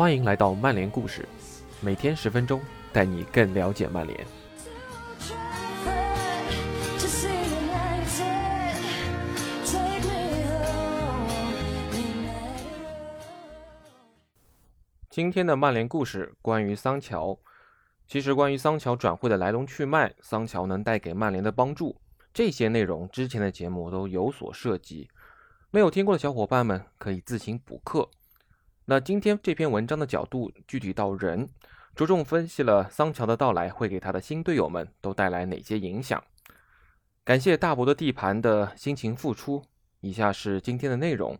欢迎来到曼联故事，每天十分钟，带你更了解曼联。今天的曼联故事关于桑乔。其实，关于桑乔转会的来龙去脉，桑乔能带给曼联的帮助，这些内容之前的节目都有所涉及。没有听过的小伙伴们可以自行补课。那今天这篇文章的角度具体到人，着重分析了桑乔的到来会给他的新队友们都带来哪些影响。感谢大伯的地盘的辛勤付出。以下是今天的内容：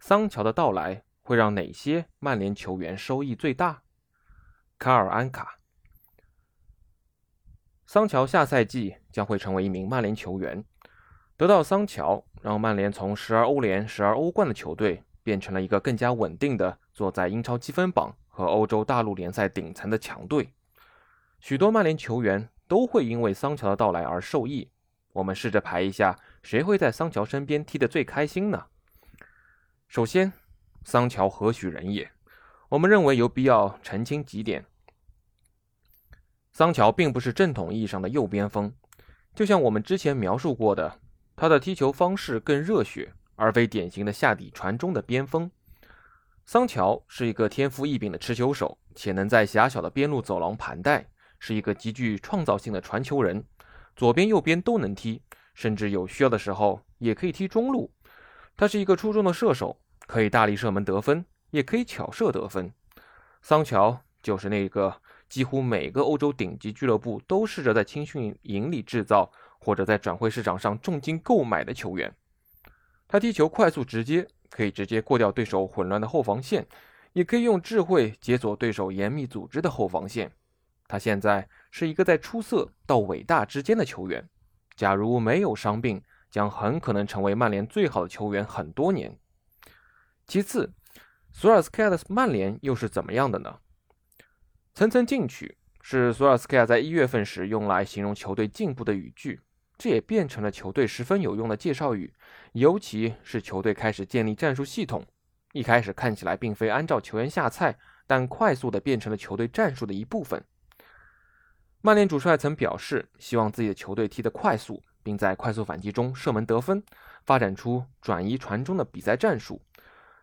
桑乔的到来会让哪些曼联球员收益最大？卡尔安卡。桑乔下赛季将会成为一名曼联球员。得到桑乔，让曼联从时而欧联、时而欧冠的球队，变成了一个更加稳定的坐在英超积分榜和欧洲大陆联赛顶层的强队。许多曼联球员都会因为桑乔的到来而受益。我们试着排一下，谁会在桑乔身边踢得最开心呢？首先，桑乔何许人也？我们认为有必要澄清几点。桑乔并不是正统意义上的右边锋，就像我们之前描述过的，他的踢球方式更热血，而非典型的下底传中的边锋。桑乔是一个天赋异禀的持球手，且能在狭小的边路走廊盘带，是一个极具创造性的传球人，左边右边都能踢，甚至有需要的时候也可以踢中路。他是一个出众的射手，可以大力射门得分，也可以巧射得分。桑乔就是那个。几乎每个欧洲顶级俱乐部都试着在青训营里制造，或者在转会市场上重金购买的球员。他踢球快速直接，可以直接过掉对手混乱的后防线，也可以用智慧解锁对手严密组织的后防线。他现在是一个在出色到伟大之间的球员。假如没有伤病，将很可能成为曼联最好的球员很多年。其次，索尔斯克亚的曼联又是怎么样的呢？层层进取是索尔斯克亚在一月份时用来形容球队进步的语句，这也变成了球队十分有用的介绍语。尤其是球队开始建立战术系统，一开始看起来并非按照球员下菜，但快速的变成了球队战术的一部分。曼联主帅曾表示，希望自己的球队踢得快速，并在快速反击中射门得分，发展出转移传中的比赛战术。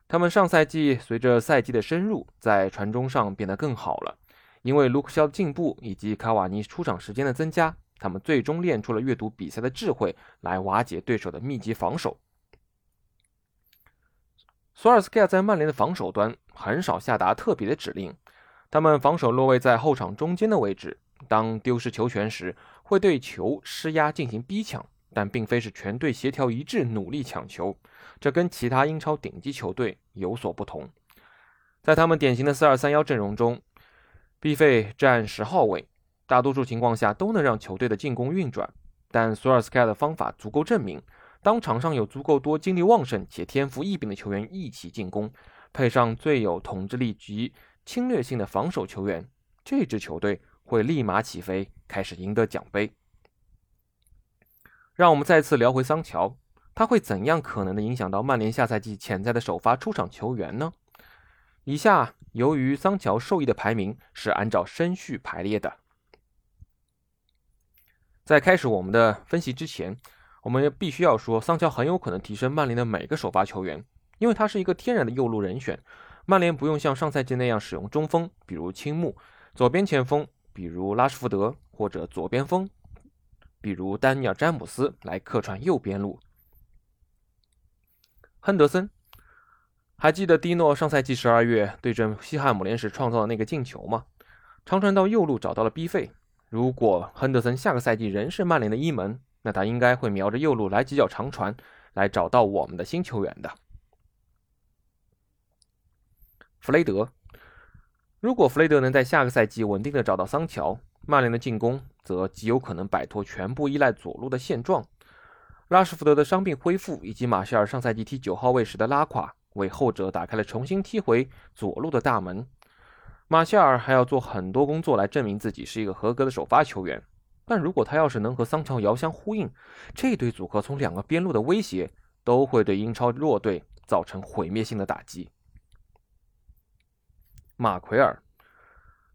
他们上赛季随着赛季的深入，在传中上变得更好了。因为卢克肖的进步以及卡瓦尼出场时间的增加，他们最终练出了阅读比赛的智慧，来瓦解对手的密集防守。索尔斯克亚在曼联的防守端很少下达特别的指令，他们防守落位在后场中间的位置，当丢失球权时，会对球施压进行逼抢，但并非是全队协调一致努力抢球，这跟其他英超顶级球队有所不同。在他们典型的四二三幺阵容中。毕费占十号位，大多数情况下都能让球队的进攻运转。但索尔斯克亚的方法足够证明，当场上有足够多精力旺盛且天赋异禀的球员一起进攻，配上最有统治力及侵略性的防守球员，这支球队会立马起飞，开始赢得奖杯。让我们再次聊回桑乔，他会怎样可能的影响到曼联下赛季潜在的首发出场球员呢？以下。由于桑乔受益的排名是按照升序排列的，在开始我们的分析之前，我们必须要说，桑乔很有可能提升曼联的每个首发球员，因为他是一个天然的右路人选。曼联不用像上赛季那样使用中锋，比如青木；左边前锋，比如拉什福德，或者左边锋，比如丹尼尔·詹姆斯来客串右边路。亨德森。还记得蒂诺上赛季十二月对阵西汉姆联时创造的那个进球吗？长传到右路找到了 B 费。如果亨德森下个赛季仍是曼联的一门，那他应该会瞄着右路来几脚长传，来找到我们的新球员的。弗雷德，如果弗雷德能在下个赛季稳定的找到桑乔，曼联的进攻则极有可能摆脱全部依赖左路的现状。拉什福德的伤病恢复以及马歇尔上赛季踢九号位时的拉垮。为后者打开了重新踢回左路的大门。马歇尔还要做很多工作来证明自己是一个合格的首发球员。但如果他要是能和桑乔遥相呼应，这对组合从两个边路的威胁都会对英超弱队造成毁灭性的打击。马奎尔，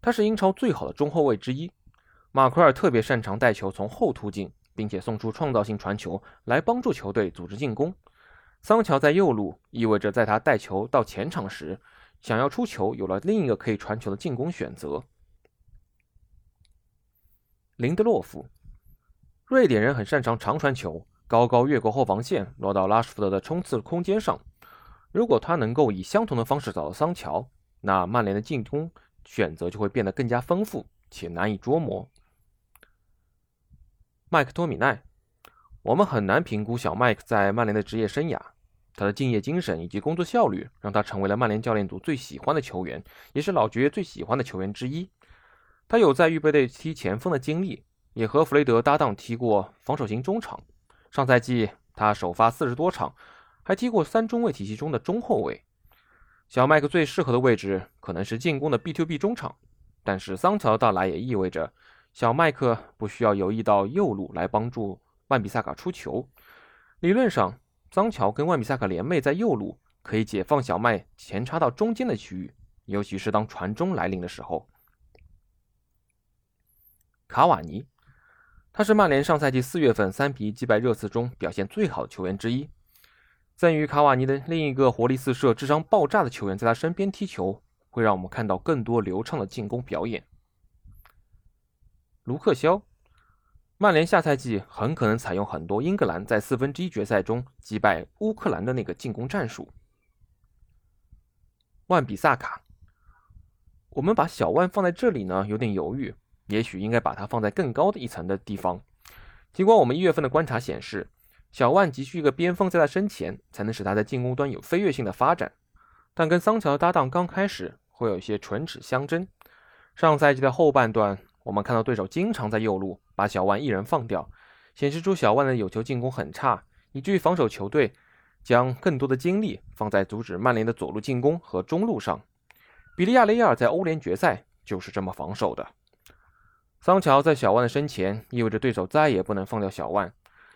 他是英超最好的中后卫之一。马奎尔特别擅长带球从后突进，并且送出创造性传球来帮助球队组织进攻。桑乔在右路，意味着在他带球到前场时，想要出球有了另一个可以传球的进攻选择。林德洛夫，瑞典人很擅长长传球，高高越过后防线，落到拉什福德的冲刺空间上。如果他能够以相同的方式找到桑乔，那曼联的进攻选择就会变得更加丰富且难以捉摸。麦克托米奈，我们很难评估小麦克在曼联的职业生涯。他的敬业精神以及工作效率，让他成为了曼联教练组最喜欢的球员，也是老爵最喜欢的球员之一。他有在预备队踢前锋的经历，也和弗雷德搭档踢过防守型中场。上赛季他首发四十多场，还踢过三中卫体系中的中后卫。小麦克最适合的位置可能是进攻的 B to B 中场，但是桑乔的到来也意味着小麦克不需要游移到右路来帮助曼比萨卡出球。理论上。桑乔跟万比萨卡联袂在右路，可以解放小麦前插到中间的区域，尤其是当传中来临的时候。卡瓦尼，他是曼联上赛季四月份三比一击败热刺中表现最好的球员之一。赠予卡瓦尼的另一个活力四射、智商爆炸的球员在他身边踢球，会让我们看到更多流畅的进攻表演。卢克肖。曼联下赛季很可能采用很多英格兰在四分之一决赛中击败乌克兰的那个进攻战术。万比萨卡，我们把小万放在这里呢，有点犹豫，也许应该把它放在更高的一层的地方。尽管我们一月份的观察显示，小万急需一个边锋在他身前，才能使他在进攻端有飞跃性的发展，但跟桑乔的搭档刚开始会有一些唇齿相争。上赛季的后半段。我们看到对手经常在右路把小万一人放掉，显示出小万的有球进攻很差，以至于防守球队将更多的精力放在阻止曼联的左路进攻和中路上。比利亚雷亚尔在欧联决赛就是这么防守的。桑乔在小万的身前，意味着对手再也不能放掉小万。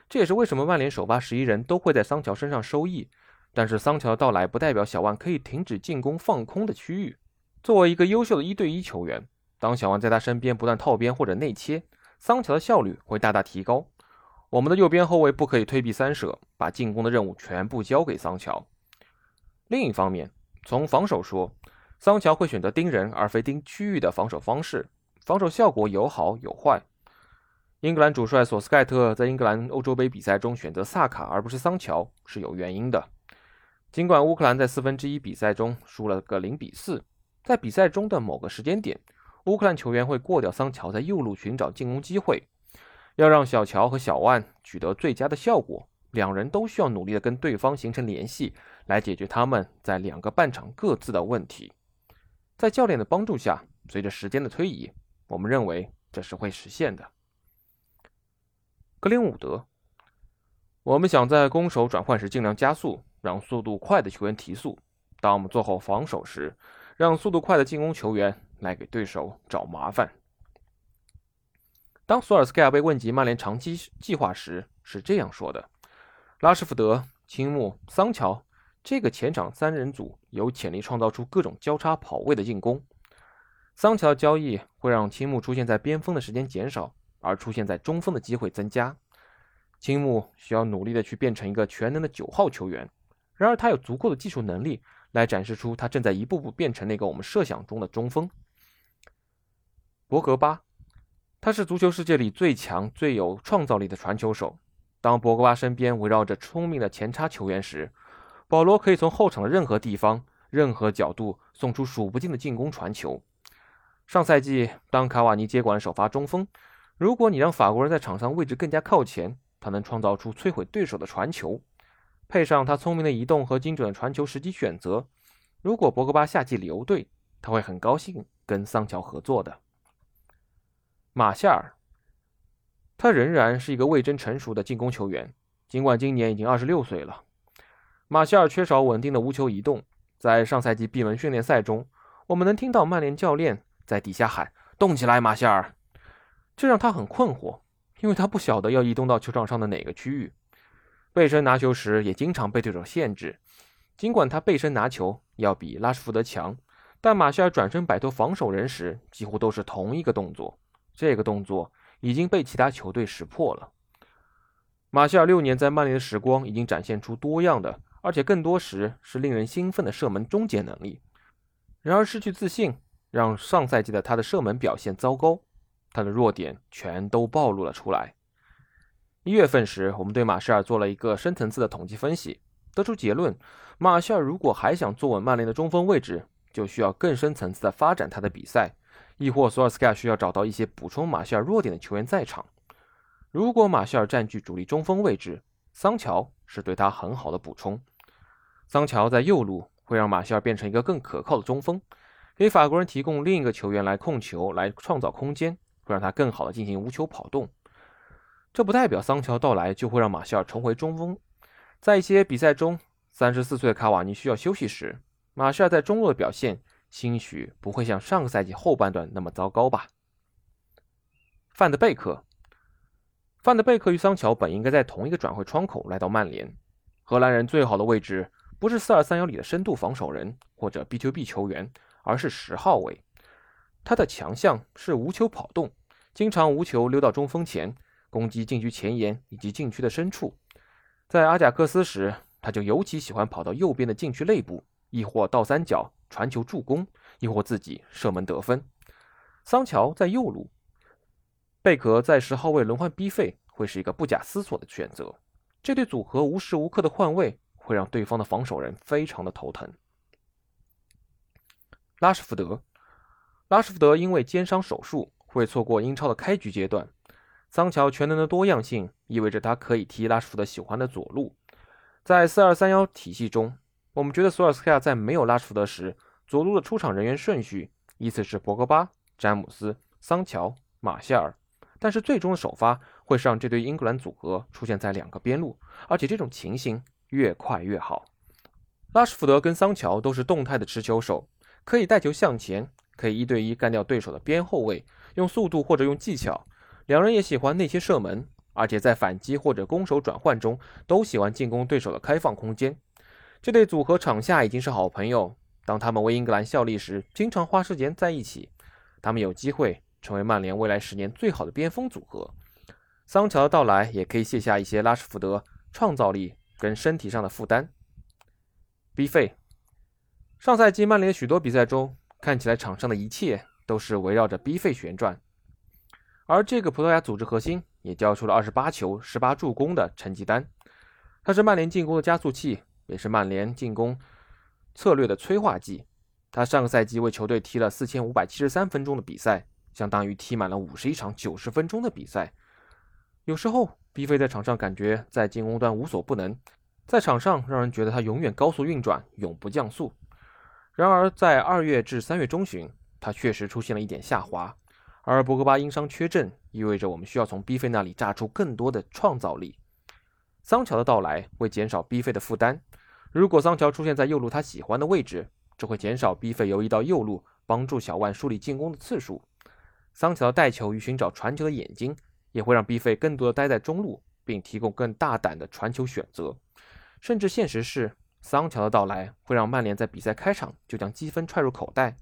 这也是为什么曼联首发十一人都会在桑乔身上收益。但是桑乔的到来不代表小万可以停止进攻放空的区域。作为一个优秀的一对一球员。当小王在他身边不断套边或者内切，桑乔的效率会大大提高。我们的右边后卫不可以退避三舍，把进攻的任务全部交给桑乔。另一方面，从防守说，桑乔会选择盯人而非盯区域的防守方式，防守效果有好有坏。英格兰主帅索斯盖特在英格兰欧洲杯比赛中选择萨卡而不是桑乔是有原因的。尽管乌克兰在四分之一比赛中输了个零比四，在比赛中的某个时间点。乌克兰球员会过掉桑乔在右路寻找进攻机会，要让小乔和小万取得最佳的效果，两人都需要努力的跟对方形成联系，来解决他们在两个半场各自的问题。在教练的帮助下，随着时间的推移，我们认为这是会实现的。格林伍德，我们想在攻守转换时尽量加速，让速度快的球员提速；当我们做好防守时，让速度快的进攻球员。来给对手找麻烦。当索尔斯盖亚被问及曼联长期计划时，是这样说的：“拉什福德、青木、桑乔这个前场三人组有潜力创造出各种交叉跑位的进攻。桑乔的交易会让青木出现在边锋的时间减少，而出现在中锋的机会增加。青木需要努力的去变成一个全能的九号球员，然而他有足够的技术能力来展示出他正在一步步变成那个我们设想中的中锋。”博格巴，他是足球世界里最强、最有创造力的传球手。当博格巴身边围绕着聪明的前插球员时，保罗可以从后场的任何地方、任何角度送出数不尽的进攻传球。上赛季，当卡瓦尼接管首发中锋，如果你让法国人在场上位置更加靠前，他能创造出摧毁对手的传球。配上他聪明的移动和精准的传球时机选择，如果博格巴夏季留队，他会很高兴跟桑乔合作的。马夏尔，他仍然是一个未臻成熟的进攻球员，尽管今年已经二十六岁了。马夏尔缺少稳定的无球移动，在上赛季闭门训练赛中，我们能听到曼联教练在底下喊“动起来，马夏尔”，这让他很困惑，因为他不晓得要移动到球场上的哪个区域。背身拿球时也经常被对手限制，尽管他背身拿球要比拉什福德强，但马歇尔转身摆脱防守人时，几乎都是同一个动作。这个动作已经被其他球队识破了。马歇尔六年在曼联的时光，已经展现出多样的，而且更多时是令人兴奋的射门终结能力。然而，失去自信让上赛季的他的射门表现糟糕，他的弱点全都暴露了出来。一月份时，我们对马歇尔做了一个深层次的统计分析，得出结论：马歇尔如果还想坐稳曼联的中锋位置，就需要更深层次的发展他的比赛，亦或索尔斯克亚需要找到一些补充马歇尔弱点的球员在场。如果马歇尔占据主力中锋位置，桑乔是对他很好的补充。桑乔在右路会让马歇尔变成一个更可靠的中锋，给法国人提供另一个球员来控球、来创造空间，会让他更好的进行无球跑动。这不代表桑乔到来就会让马歇尔重回中锋。在一些比赛中，三十四岁的卡瓦尼需要休息时。马歇尔在中路的表现，兴许不会像上个赛季后半段那么糟糕吧。范德贝克，范德贝克与桑乔本应该在同一个转会窗口来到曼联。荷兰人最好的位置不是四二三幺里的深度防守人或者 B to B 球员，而是十号位。他的强项是无球跑动，经常无球溜到中锋前，攻击禁区前沿以及禁区的深处。在阿贾克斯时，他就尤其喜欢跑到右边的禁区内部。亦或倒三角传球助攻，亦或自己射门得分。桑乔在右路，贝壳在十号位轮换 B 费会是一个不假思索的选择。这对组合无时无刻的换位会让对方的防守人非常的头疼。拉什福德，拉什福德因为肩伤手术会错过英超的开局阶段。桑乔全能的多样性意味着他可以踢拉什福德喜欢的左路，在四二三幺体系中。我们觉得索尔斯克亚在没有拉什福德时，左路的出场人员顺序依次是博格巴、詹姆斯、桑乔、马歇尔，但是最终的首发会是让这对英格兰组合出现在两个边路，而且这种情形越快越好。拉什福德跟桑乔都是动态的持球手，可以带球向前，可以一对一干掉对手的边后卫，用速度或者用技巧。两人也喜欢内切射门，而且在反击或者攻守转换中都喜欢进攻对手的开放空间。这对组合场下已经是好朋友。当他们为英格兰效力时，经常花时间在一起。他们有机会成为曼联未来十年最好的边锋组合。桑乔的到来也可以卸下一些拉什福德创造力跟身体上的负担。B 费，上赛季曼联许多比赛中看起来场上的一切都是围绕着 B 费旋转，而这个葡萄牙组织核心也交出了二十八球、十八助攻的成绩单。他是曼联进攻的加速器。也是曼联进攻策略的催化剂。他上个赛季为球队踢了四千五百七十三分钟的比赛，相当于踢满了五十一场九十分钟的比赛。有时候，B 费在场上感觉在进攻端无所不能，在场上让人觉得他永远高速运转，永不降速。然而，在二月至三月中旬，他确实出现了一点下滑。而博格巴因伤缺阵，意味着我们需要从 B 费那里榨出更多的创造力。桑乔的到来会减少 B 费的负担。如果桑乔出现在右路他喜欢的位置，这会减少 B 费游移到右路帮助小万梳理进攻的次数。桑乔的带球与寻找传球的眼睛也会让 B 费更多的待在中路，并提供更大胆的传球选择。甚至现实是，桑乔的到来会让曼联在比赛开场就将积分揣入口袋，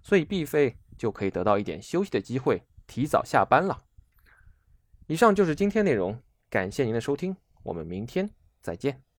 所以 B 费就可以得到一点休息的机会，提早下班了。以上就是今天内容，感谢您的收听。我们明天再见。